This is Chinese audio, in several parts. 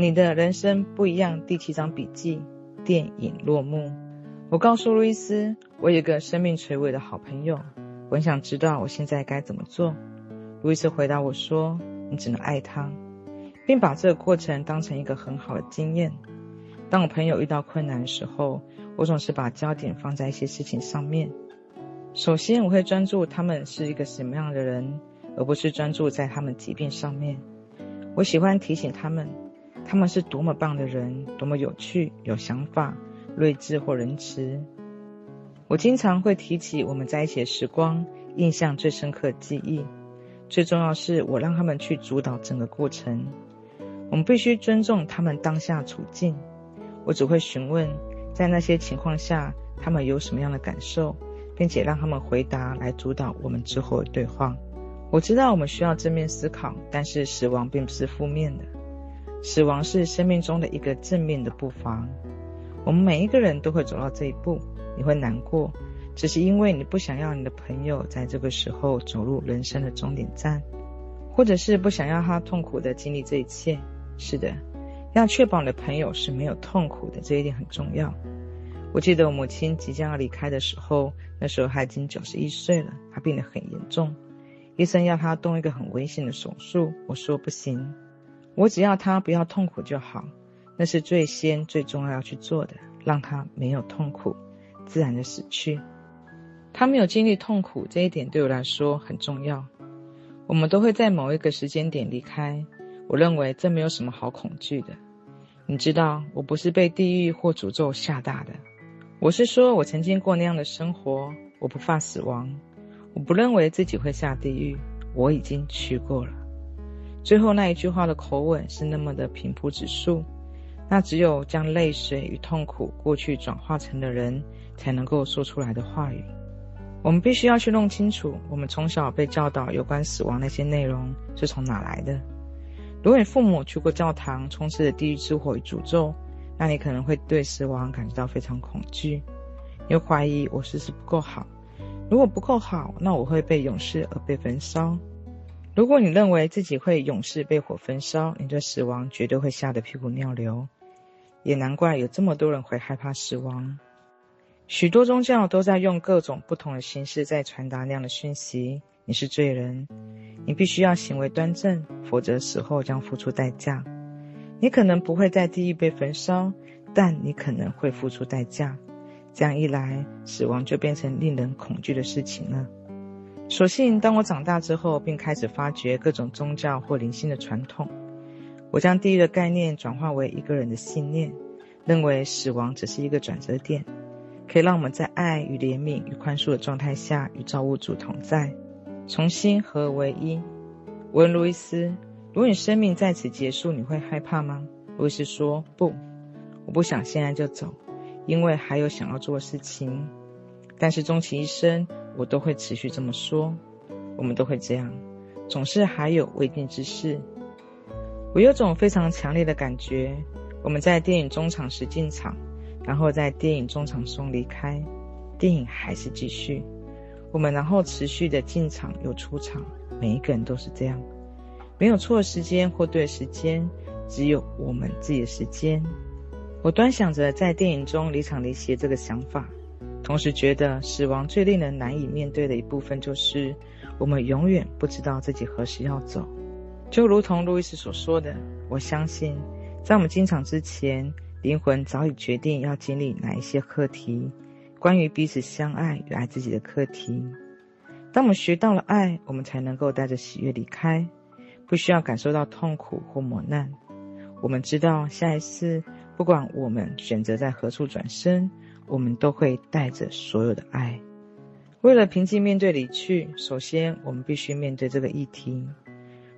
你的人生不一样。第七章笔记，电影落幕。我告诉路易斯，我有一个生命垂危的好朋友，我很想知道我现在该怎么做。路易斯回答我说：“你只能爱他，并把这个过程当成一个很好的经验。当我朋友遇到困难的时候，我总是把焦点放在一些事情上面。首先，我会专注他们是一个什么样的人，而不是专注在他们疾病上面。我喜欢提醒他们。”他们是多么棒的人，多么有趣、有想法、睿智或仁慈。我经常会提起我们在一起的时光，印象最深刻记忆。最重要是我让他们去主导整个过程。我们必须尊重他们当下处境。我只会询问，在那些情况下，他们有什么样的感受，并且让他们回答来主导我们之后的对话。我知道我们需要正面思考，但是死亡并不是负面的。死亡是生命中的一个正面的步伐，我们每一个人都会走到这一步。你会难过，只是因为你不想要你的朋友在这个时候走入人生的终点站，或者是不想要他痛苦的经历这一切。是的，要确保你的朋友是没有痛苦的，这一点很重要。我记得我母亲即将要离开的时候，那时候她已经九十一岁了，她病得很严重，医生要她动一个很危险的手术，我说不行。我只要他不要痛苦就好，那是最先最重要要去做的，让他没有痛苦，自然的死去。他没有经历痛苦，这一点对我来说很重要。我们都会在某一个时间点离开，我认为这没有什么好恐惧的。你知道，我不是被地狱或诅咒吓大的，我是说我曾经过那样的生活，我不怕死亡，我不认为自己会下地狱，我已经去过了。最后那一句话的口吻是那么的平铺直述，那只有将泪水与痛苦过去转化成的人才能够说出来的话语。我们必须要去弄清楚，我们从小被教导有关死亡那些内容是从哪来的。如果你父母去过教堂，充斥着地狱之火与诅咒，那你可能会对死亡感觉到非常恐惧，又怀疑我是不是不够好。如果不够好，那我会被永世而被焚烧。如果你认为自己会永世被火焚烧，你对死亡绝对会吓得屁滚尿流。也难怪有这么多人会害怕死亡。许多宗教都在用各种不同的形式在传达那样的讯息：你是罪人，你必须要行为端正，否则死后将付出代价。你可能不会在地狱被焚烧，但你可能会付出代价。这样一来，死亡就变成令人恐惧的事情了。所幸，当我长大之后，并开始发掘各种宗教或灵性的传统，我将地狱的概念转化为一个人的信念，认为死亡只是一个转折点，可以让我们在爱与怜悯与宽恕的状态下与造物主同在，重新合而为一。我问路易斯：“如果你生命在此结束，你会害怕吗？”路易斯说：“不，我不想现在就走，因为还有想要做的事情。但是终其一生。”我都会持续这么说，我们都会这样，总是还有未定之事。我有种非常强烈的感觉，我们在电影中场时进场，然后在电影中场中离开，电影还是继续。我们然后持续的进场又出场，每一个人都是这样，没有错的时间或对的时间，只有我们自己的时间。我端详着在电影中离场离席这个想法。同时觉得死亡最令人难以面对的一部分，就是我们永远不知道自己何时要走。就如同路易斯所说的，我相信在我们进场之前，灵魂早已决定要经历哪一些课题，关于彼此相爱与爱自己的课题。当我们学到了爱，我们才能够带着喜悦离开，不需要感受到痛苦或磨难。我们知道下一次，不管我们选择在何处转身。我们都会带着所有的爱。为了平静面对离去，首先我们必须面对这个议题，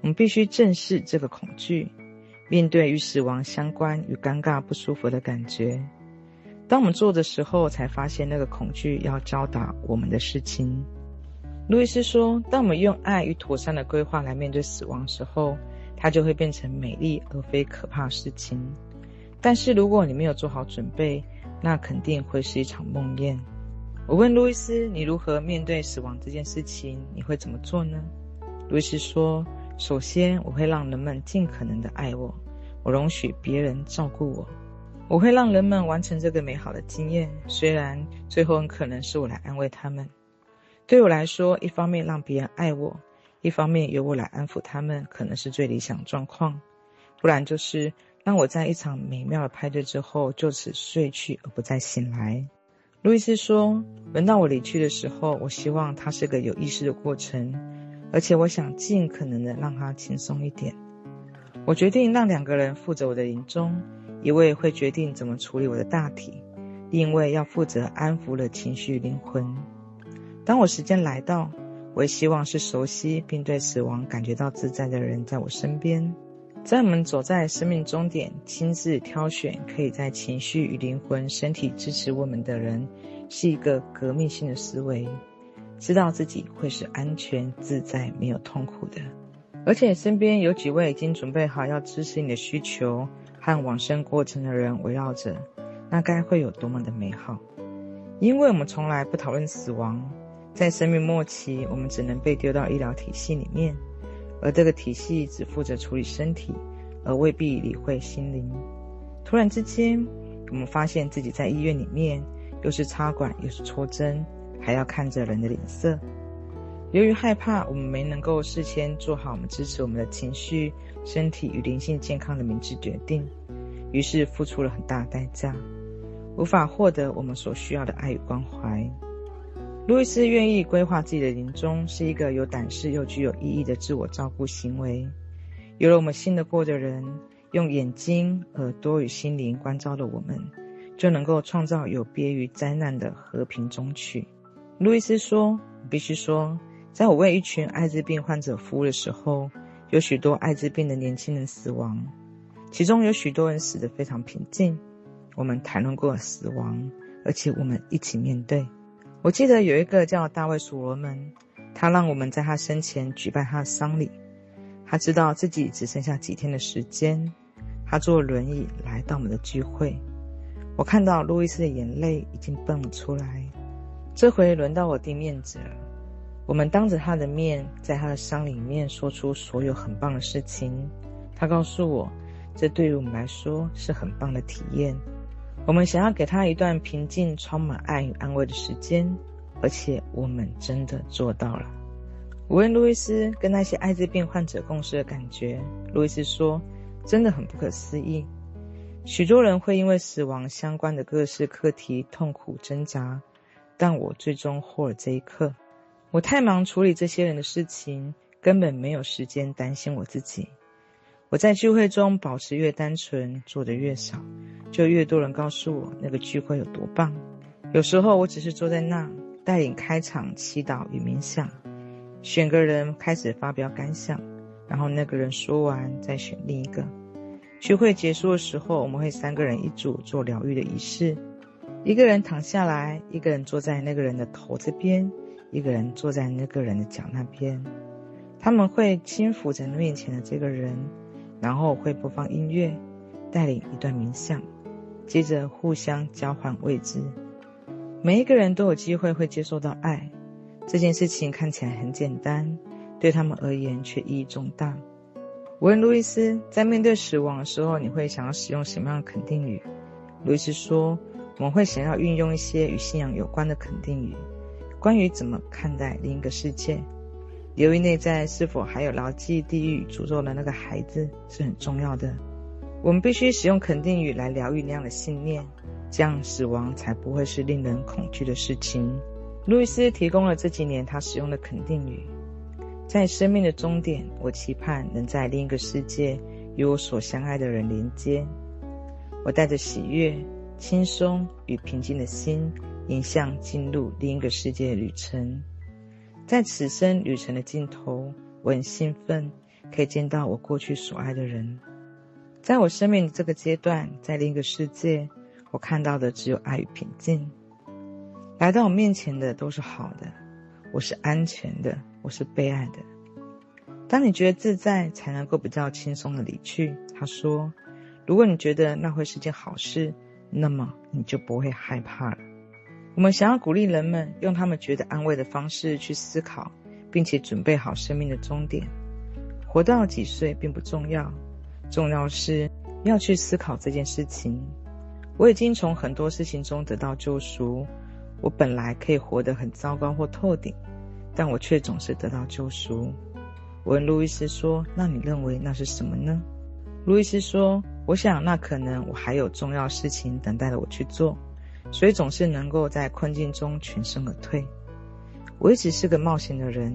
我们必须正视这个恐惧，面对与死亡相关与尴尬不舒服的感觉。当我们做的时候，才发现那个恐惧要教导我们的事情。路易斯说，当我们用爱与妥善的规划来面对死亡时候，它就会变成美丽而非可怕事情。但是如果你没有做好准备，那肯定会是一场梦魇。我问路易斯：“你如何面对死亡这件事情？你会怎么做呢？”路易斯说：“首先，我会让人们尽可能的爱我，我容许别人照顾我。我会让人们完成这个美好的经验，虽然最后很可能是我来安慰他们。对我来说，一方面让别人爱我，一方面由我来安抚他们，可能是最理想状况。不然就是当我在一场美妙的派对之后就此睡去而不再醒来。路易斯说：“轮到我离去的时候，我希望它是个有意识的过程，而且我想尽可能的让它轻松一点。我决定让两个人负责我的临终，一位会决定怎么处理我的大体，另一位要负责安抚了情绪灵魂。当我时间来到，我也希望是熟悉并对死亡感觉到自在的人在我身边。”在我们走在生命终点，亲自挑选可以在情绪与灵魂、身体支持我们的人，是一个革命性的思维。知道自己会是安全、自在、没有痛苦的，而且身边有几位已经准备好要支持你的需求和往生过程的人围绕着，那该会有多么的美好！因为我们从来不讨论死亡，在生命末期，我们只能被丢到医疗体系里面。而这个体系只负责处理身体，而未必理会心灵。突然之间，我们发现自己在医院里面，又是插管，又是戳针，还要看着人的脸色。由于害怕，我们没能够事先做好我们支持我们的情绪、身体与灵性健康的明智决定，于是付出了很大代价，无法获得我们所需要的爱与关怀。路易斯愿意规划自己的临终，是一个有胆识又具有意义的自我照顾行为。有了我们信得过的人，用眼睛、耳朵与心灵关照的我们，就能够创造有别于灾难的和平终曲。路易斯说：“必须说，在我为一群艾滋病患者服务的时候，有许多艾滋病的年轻人死亡，其中有许多人死得非常平静。我们谈论过死亡，而且我们一起面对。”我记得有一个叫大卫·所罗门，他让我们在他生前举办他的丧礼。他知道自己只剩下几天的时间，他坐轮椅来到我们的聚会。我看到路易斯的眼泪已经蹦了出来。这回轮到我递面子了。我们当着他的面，在他的丧礼面说出所有很棒的事情。他告诉我，这对于我们来说是很棒的体验。我们想要给他一段平静、充满爱与安慰的时间，而且我们真的做到了。我问路易斯跟那些艾滋病患者共事的感觉，路易斯说：“真的很不可思议。许多人会因为死亡相关的各式课题痛苦挣扎，但我最终获了这一刻。我太忙处理这些人的事情，根本没有时间担心我自己。”我在聚会中保持越单纯，做的越少，就越多人告诉我那个聚会有多棒。有时候我只是坐在那，带领开场祈祷与冥想，选个人开始发表感想，然后那个人说完再选另一个。聚会结束的时候，我们会三个人一组做疗愈的仪式，一个人躺下来，一个人坐在那个人的头这边，一个人坐在那个人的脚那边。他们会轻抚在面前的这个人。然后会播放音乐，带领一段冥想，接着互相交换位置。每一个人都有机会会接受到爱，这件事情看起来很简单，对他们而言却意义重大。我问路易斯，在面对死亡的时候，你会想要使用什么样的肯定语？路易斯说，我们会想要运用一些与信仰有关的肯定语，关于怎么看待另一个世界。由于内在是否还有牢记地狱诅咒的那个孩子是很重要的。我们必须使用肯定语来疗愈那样的信念，这样死亡才不会是令人恐惧的事情。路易斯提供了这几年他使用的肯定语。在生命的终点，我期盼能在另一个世界与我所相爱的人连接。我带着喜悦、轻松与平静的心，迎向进入另一个世界的旅程。在此生旅程的尽头，我很兴奋，可以见到我过去所爱的人。在我生命的这个阶段，在另一个世界，我看到的只有爱与平静。来到我面前的都是好的，我是安全的，我是被爱的。当你觉得自在，才能够比较轻松的离去。他说：“如果你觉得那会是件好事，那么你就不会害怕了。”我们想要鼓励人们用他们觉得安慰的方式去思考，并且准备好生命的终点。活到几岁并不重要，重要是要去思考这件事情。我已经从很多事情中得到救赎。我本来可以活得很糟糕或透顶，但我却总是得到救赎。我问路易斯说：“那你认为那是什么呢？”路易斯说：“我想那可能我还有重要事情等待着我去做，所以总是能够在困境中全身而退。我一直是个冒险的人，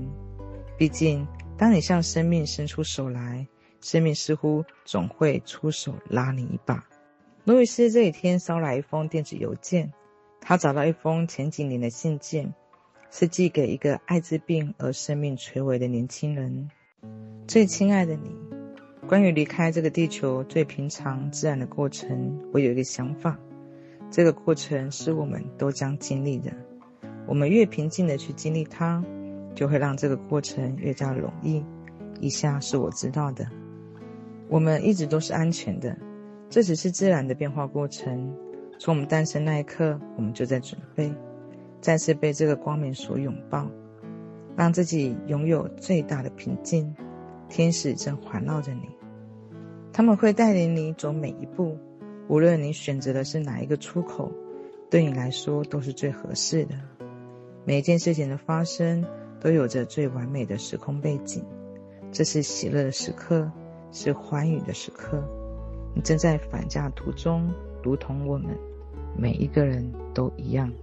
毕竟当你向生命伸出手来，生命似乎总会出手拉你一把。”路易斯这几天捎来一封电子邮件。他找到一封前几年的信件，是寄给一个艾滋病而生命垂危的年轻人。最亲爱的你，关于离开这个地球最平常自然的过程，我有一个想法。这个过程是我们都将经历的。我们越平静地去经历它，就会让这个过程越加容易。以下是我知道的：我们一直都是安全的，这只是自然的变化过程。从我们诞生那一刻，我们就在准备再次被这个光明所拥抱，让自己拥有最大的平静。天使正环绕着你，他们会带领你走每一步，无论你选择的是哪一个出口，对你来说都是最合适的。每一件事情的发生都有着最完美的时空背景，这是喜乐的时刻，是欢愉的时刻。你正在返家途中，如同我们。每一个人都一样。